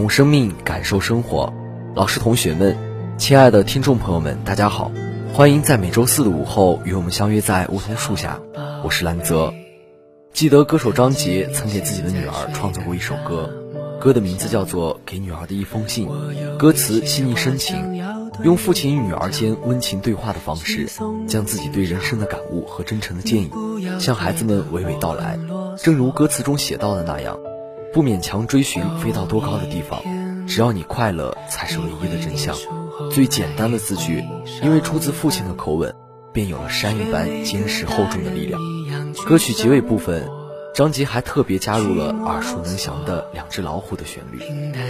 用生命，感受生活。老师、同学们，亲爱的听众朋友们，大家好，欢迎在每周四的午后与我们相约在梧桐树下。我是兰泽。记得歌手张杰曾给自己的女儿创作过一首歌，歌的名字叫做《给女儿的一封信》，歌词细腻深情，用父亲与女儿间温情对话的方式，将自己对人生的感悟和真诚的建议向孩子们娓娓道来。正如歌词中写到的那样。不勉强追寻飞到多高的地方，只要你快乐才是唯一的真相。最简单的字句，因为出自父亲的口吻，便有了山一般坚实厚重的力量。歌曲结尾部分，张杰还特别加入了耳熟能详的《两只老虎》的旋律，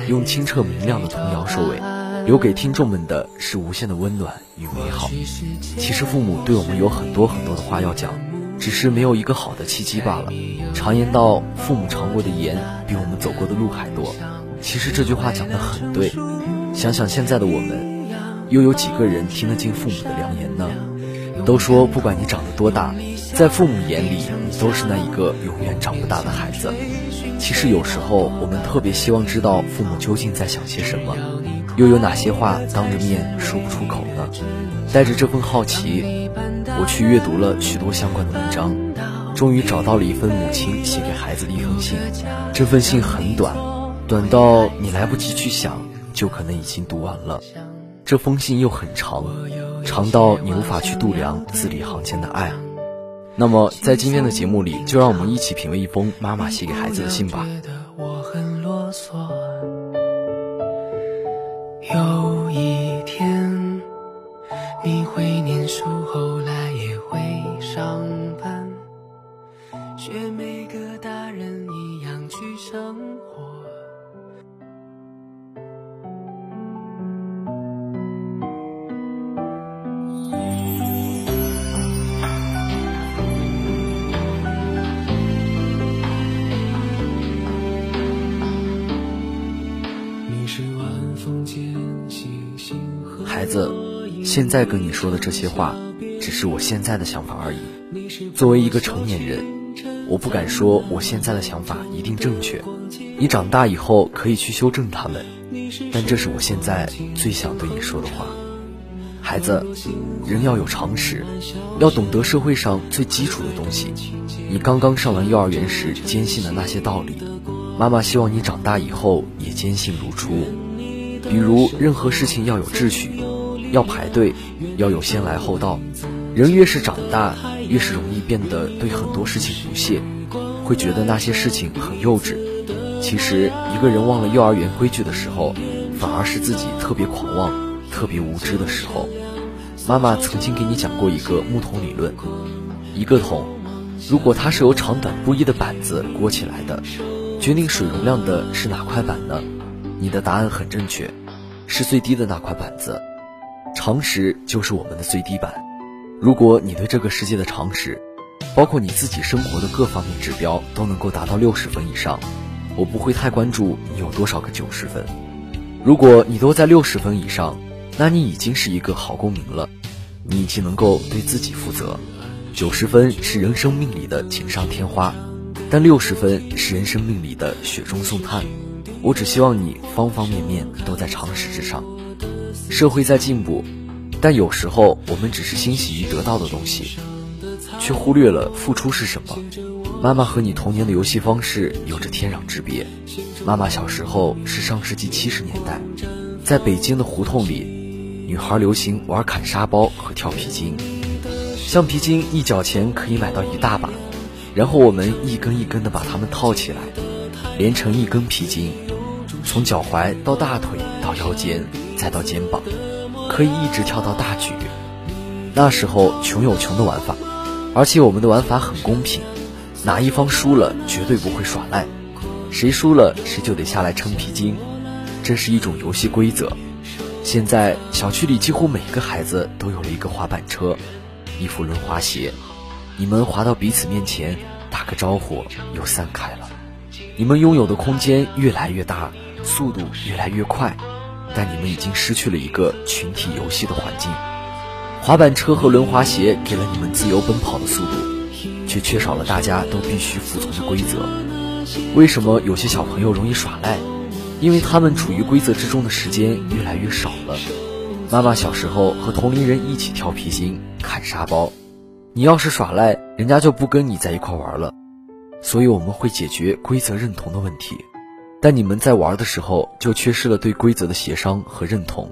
用清澈明亮的童谣收尾，留给听众们的是无限的温暖与美好。其实父母对我们有很多很多的话要讲。只是没有一个好的契机罢了。常言道，父母尝过的盐比我们走过的路还多。其实这句话讲得很对。想想现在的我们，又有几个人听得进父母的良言呢？都说不管你长得多大，在父母眼里，你都是那一个永远长不大的孩子。其实有时候，我们特别希望知道父母究竟在想些什么，又有哪些话当着面说不出口呢？带着这份好奇。我去阅读了许多相关的文章，终于找到了一份母亲写给孩子的一封信。这份信很短，短到你来不及去想，就可能已经读完了。这封信又很长，长到你无法去度量字里行间的爱。那么，在今天的节目里，就让我们一起品味一封妈妈写给孩子的信吧。有一天，你会念书后来也会。上班，学每个大人一样去生活。现在跟你说的这些话。只是我现在的想法而已。作为一个成年人，我不敢说我现在的想法一定正确。你长大以后可以去修正他们，但这是我现在最想对你说的话。孩子，人要有常识，要懂得社会上最基础的东西。你刚刚上完幼儿园时坚信的那些道理，妈妈希望你长大以后也坚信如初。比如，任何事情要有秩序。要排队，要有先来后到。人越是长大，越是容易变得对很多事情不屑，会觉得那些事情很幼稚。其实，一个人忘了幼儿园规矩的时候，反而是自己特别狂妄、特别无知的时候。妈妈曾经给你讲过一个木桶理论：一个桶，如果它是由长短不一的板子裹起来的，决定水容量的是哪块板呢？你的答案很正确，是最低的那块板子。常识就是我们的最低版。如果你对这个世界的常识，包括你自己生活的各方面指标都能够达到六十分以上，我不会太关注你有多少个九十分。如果你都在六十分以上，那你已经是一个好公民了，你已经能够对自己负责。九十分是人生命里的锦上添花，但六十分是人生命里的雪中送炭。我只希望你方方面面都在常识之上。社会在进步，但有时候我们只是欣喜于得到的东西，却忽略了付出是什么。妈妈和你童年的游戏方式有着天壤之别。妈妈小时候是上世纪七十年代，在北京的胡同里，女孩流行玩砍沙包和跳皮筋。橡皮筋一角钱可以买到一大把，然后我们一根一根的把它们套起来，连成一根皮筋，从脚踝到大腿到腰间再到肩膀，可以一直跳到大举。那时候穷有穷的玩法，而且我们的玩法很公平，哪一方输了绝对不会耍赖，谁输了谁就得下来撑皮筋，这是一种游戏规则。现在小区里几乎每个孩子都有了一个滑板车。一副轮滑鞋，你们滑到彼此面前，打个招呼又散开了。你们拥有的空间越来越大，速度越来越快，但你们已经失去了一个群体游戏的环境。滑板车和轮滑鞋给了你们自由奔跑的速度，却缺少了大家都必须服从的规则。为什么有些小朋友容易耍赖？因为他们处于规则之中的时间越来越少了。妈妈小时候和同龄人一起跳皮筋、砍沙包，你要是耍赖，人家就不跟你在一块玩了。所以我们会解决规则认同的问题，但你们在玩的时候就缺失了对规则的协商和认同。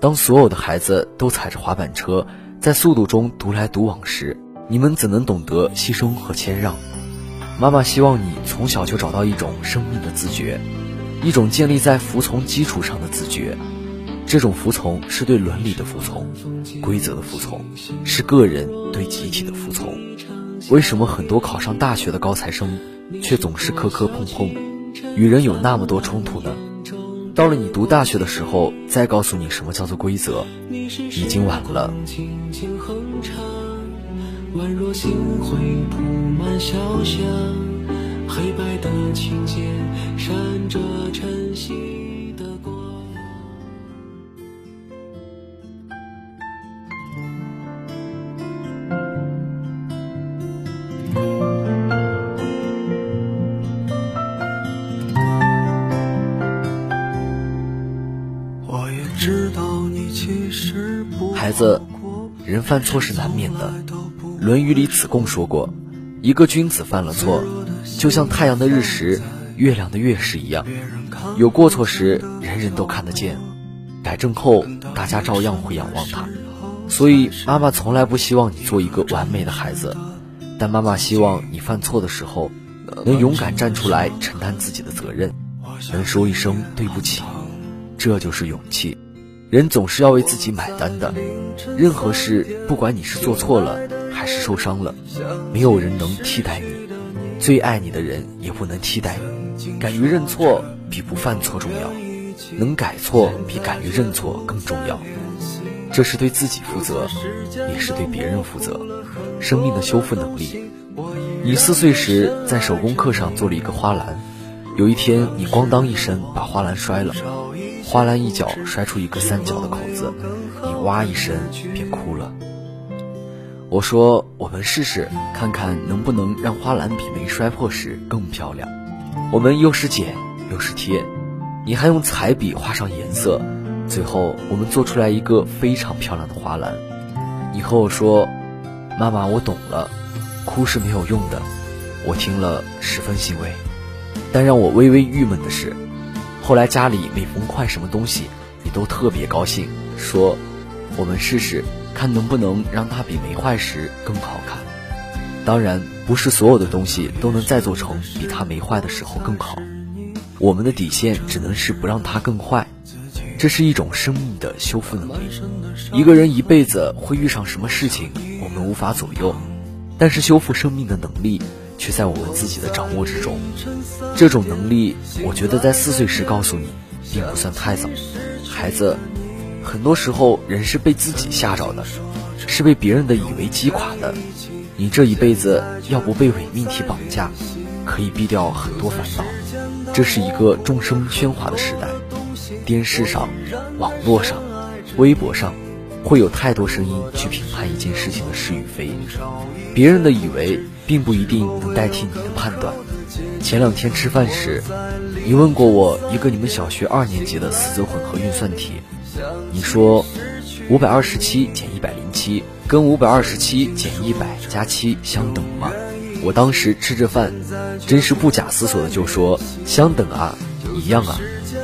当所有的孩子都踩着滑板车在速度中独来独往时，你们怎能懂得牺牲和谦让？妈妈希望你从小就找到一种生命的自觉，一种建立在服从基础上的自觉。这种服从是对伦理的服从，规则的服从，是个人对集体的服从。为什么很多考上大学的高材生，却总是磕磕碰碰，与人有那么多冲突呢？到了你读大学的时候，再告诉你什么叫做规则，已经晚了。黑白的琴键闪着晨曦。孩子，人犯错是难免的。《论语》里子贡说过，一个君子犯了错，就像太阳的日食、月亮的月食一样，有过错时人人都看得见，改正后大家照样会仰望他。所以，妈妈从来不希望你做一个完美的孩子，但妈妈希望你犯错的时候，能勇敢站出来承担自己的责任，能说一声对不起，这就是勇气。人总是要为自己买单的，任何事，不管你是做错了还是受伤了，没有人能替代你，最爱你的人也不能替代你。敢于认错比不犯错重要，能改错比敢于认错更重要。这是对自己负责，也是对别人负责。生命的修复能力。你四岁时在手工课上做了一个花篮，有一天你咣当一声把花篮摔了。花篮一角摔出一个三角的口子，你哇一声便哭了。我说：“我们试试看看能不能让花篮比没摔破时更漂亮。”我们又是剪又是贴，你还用彩笔画上颜色，最后我们做出来一个非常漂亮的花篮。你和我说：“妈妈，我懂了，哭是没有用的。”我听了十分欣慰，但让我微微郁闷的是。后来家里每逢坏什么东西，你都特别高兴，说：“我们试试看能不能让它比没坏时更好看。”当然，不是所有的东西都能再做成比它没坏的时候更好。我们的底线只能是不让它更坏，这是一种生命的修复能力。一个人一辈子会遇上什么事情，我们无法左右，但是修复生命的能力。却在我们自己的掌握之中。这种能力，我觉得在四岁时告诉你，并不算太早。孩子，很多时候人是被自己吓着的，是被别人的以为击垮的。你这一辈子要不被伪命题绑架，可以避掉很多烦恼。这是一个众生喧哗的时代，电视上、网络上、微博上，会有太多声音去评判一件事情的是与非。别人的以为。并不一定能代替你的判断，前两天吃饭时，你问过我一个你们小学二年级的四则混合运算题。你说，五百二十七减一百零七跟五百二十七减一百加七相等吗？我当时吃着饭，真是不假思索的就说相等啊，一样啊。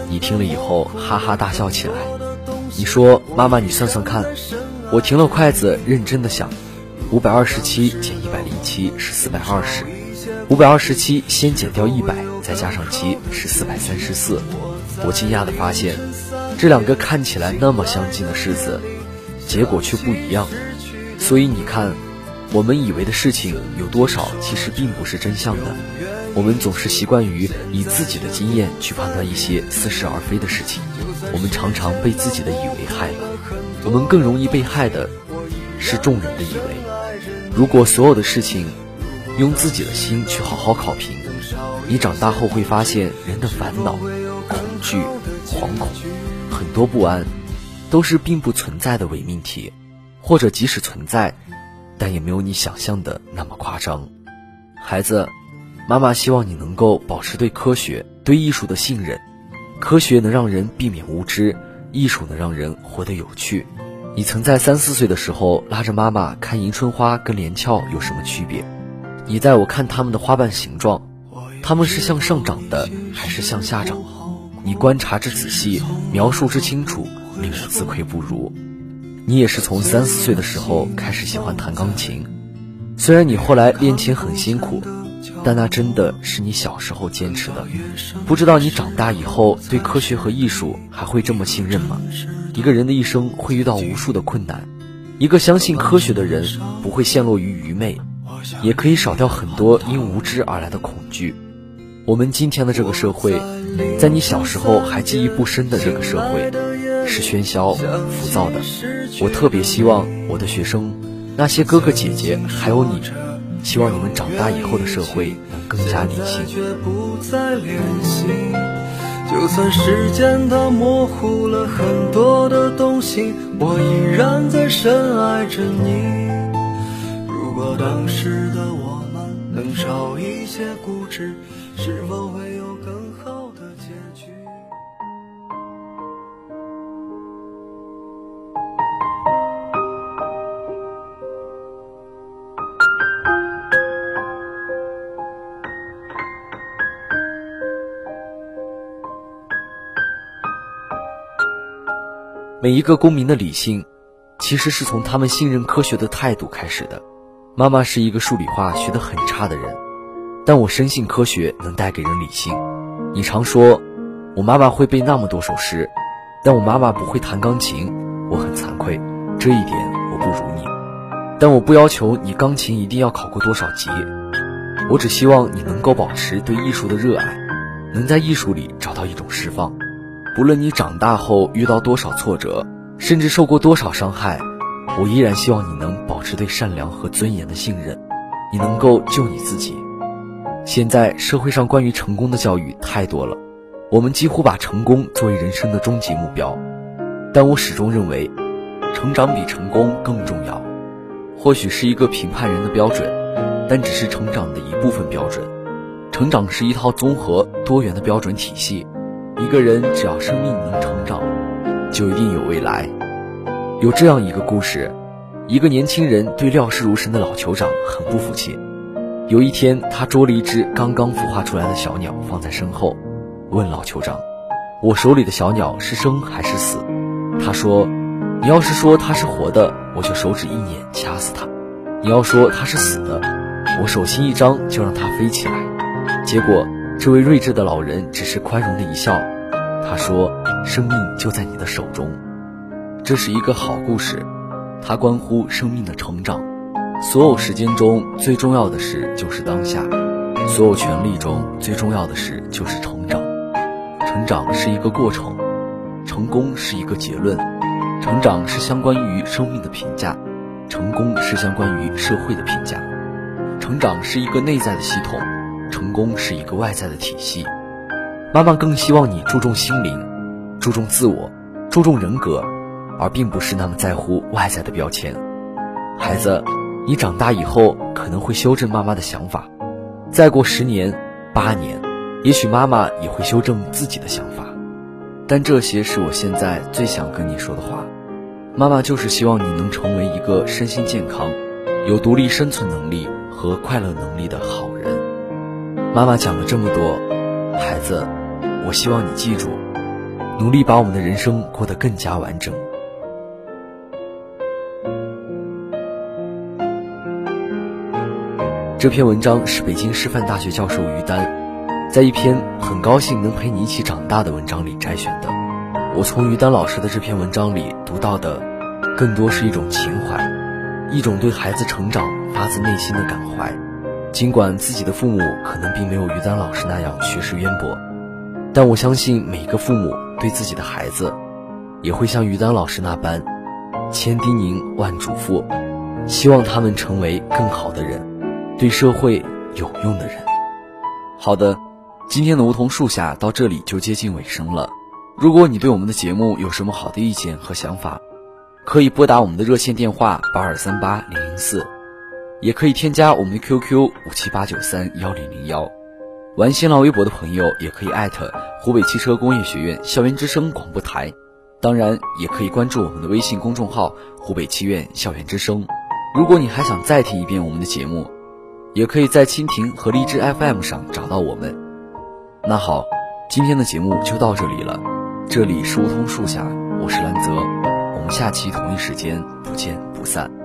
你听了以后哈哈大笑起来。你说妈妈，你算算看。我停了筷子，认真的想，五百二十七减一百零七是四百二十，五百二十七先减掉一百，再加上七是四百三十四。我惊讶的发现，这两个看起来那么相近的式子，结果却不一样。所以你看，我们以为的事情有多少，其实并不是真相的。我们总是习惯于以自己的经验去判断一些似是而非的事情，我们常常被自己的以为害了。我们更容易被害的是众人的以为。如果所有的事情用自己的心去好好考评，你长大后会发现，人的烦恼、恐惧、惶恐，很多不安，都是并不存在的伪命题，或者即使存在，但也没有你想象的那么夸张。孩子。妈妈希望你能够保持对科学、对艺术的信任。科学能让人避免无知，艺术能让人活得有趣。你曾在三四岁的时候拉着妈妈看迎春花跟连翘有什么区别？你带我看它们的花瓣形状，它们是向上长的还是向下长？你观察之仔细，描述之清楚，令人自愧不如。你也是从三四岁的时候开始喜欢弹钢琴，虽然你后来练琴很辛苦。但那真的是你小时候坚持的，不知道你长大以后对科学和艺术还会这么信任吗？一个人的一生会遇到无数的困难，一个相信科学的人不会陷落于愚昧，也可以少掉很多因无知而来的恐惧。我们今天的这个社会，在你小时候还记忆不深的这个社会，是喧嚣浮躁的。我特别希望我的学生，那些哥哥姐姐，还有你。希望你们长大以后的社会能更加理性。就算时间它模糊了很多的东西，我依然在深爱着你。如果当时的我们能少一些固执，是否会每一个公民的理性，其实是从他们信任科学的态度开始的。妈妈是一个数理化学得很差的人，但我深信科学能带给人理性。你常说我妈妈会背那么多首诗，但我妈妈不会弹钢琴，我很惭愧，这一点我不如你。但我不要求你钢琴一定要考过多少级，我只希望你能够保持对艺术的热爱，能在艺术里找到一种释放。无论你长大后遇到多少挫折，甚至受过多少伤害，我依然希望你能保持对善良和尊严的信任，你能够救你自己。现在社会上关于成功的教育太多了，我们几乎把成功作为人生的终极目标，但我始终认为，成长比成功更重要。或许是一个评判人的标准，但只是成长的一部分标准。成长是一套综合多元的标准体系。一个人只要生命能成长，就一定有未来。有这样一个故事：一个年轻人对料事如神的老酋长很不服气。有一天，他捉了一只刚刚孵化出来的小鸟放在身后，问老酋长：“我手里的小鸟是生还是死？”他说：“你要是说它是活的，我就手指一捻掐死它；你要说它是死的，我手心一张就让它飞起来。”结果。这位睿智的老人只是宽容的一笑，他说：“生命就在你的手中。”这是一个好故事，它关乎生命的成长。所有时间中最重要的事就是当下，所有权利中最重要的事就是成长。成长是一个过程，成功是一个结论。成长是相关于生命的评价，成功是相关于社会的评价。成长是一个内在的系统。成功是一个外在的体系，妈妈更希望你注重心灵，注重自我，注重人格，而并不是那么在乎外在的标签。孩子，你长大以后可能会修正妈妈的想法，再过十年，八年，也许妈妈也会修正自己的想法。但这些是我现在最想跟你说的话。妈妈就是希望你能成为一个身心健康、有独立生存能力和快乐能力的好人。妈妈讲了这么多，孩子，我希望你记住，努力把我们的人生过得更加完整。这篇文章是北京师范大学教授于丹，在一篇很高兴能陪你一起长大的文章里摘选的。我从于丹老师的这篇文章里读到的。更多是一种情怀，一种对孩子成长发自内心的感怀。尽管自己的父母可能并没有于丹老师那样学识渊博，但我相信每个父母对自己的孩子，也会像于丹老师那般，千叮咛万嘱咐，希望他们成为更好的人，对社会有用的人。好的，今天的梧桐树下到这里就接近尾声了。如果你对我们的节目有什么好的意见和想法，可以拨打我们的热线电话八二三八零零四，也可以添加我们的 QQ 五七八九三幺零零幺。玩新浪微博的朋友也可以艾特湖北汽车工业学院校园之声广播台，当然也可以关注我们的微信公众号湖北汽院校园之声。如果你还想再听一遍我们的节目，也可以在蜻蜓和荔枝 FM 上找到我们。那好，今天的节目就到这里了，这里是梧桐树下，我是兰泽。我们下期同一时间不见不散。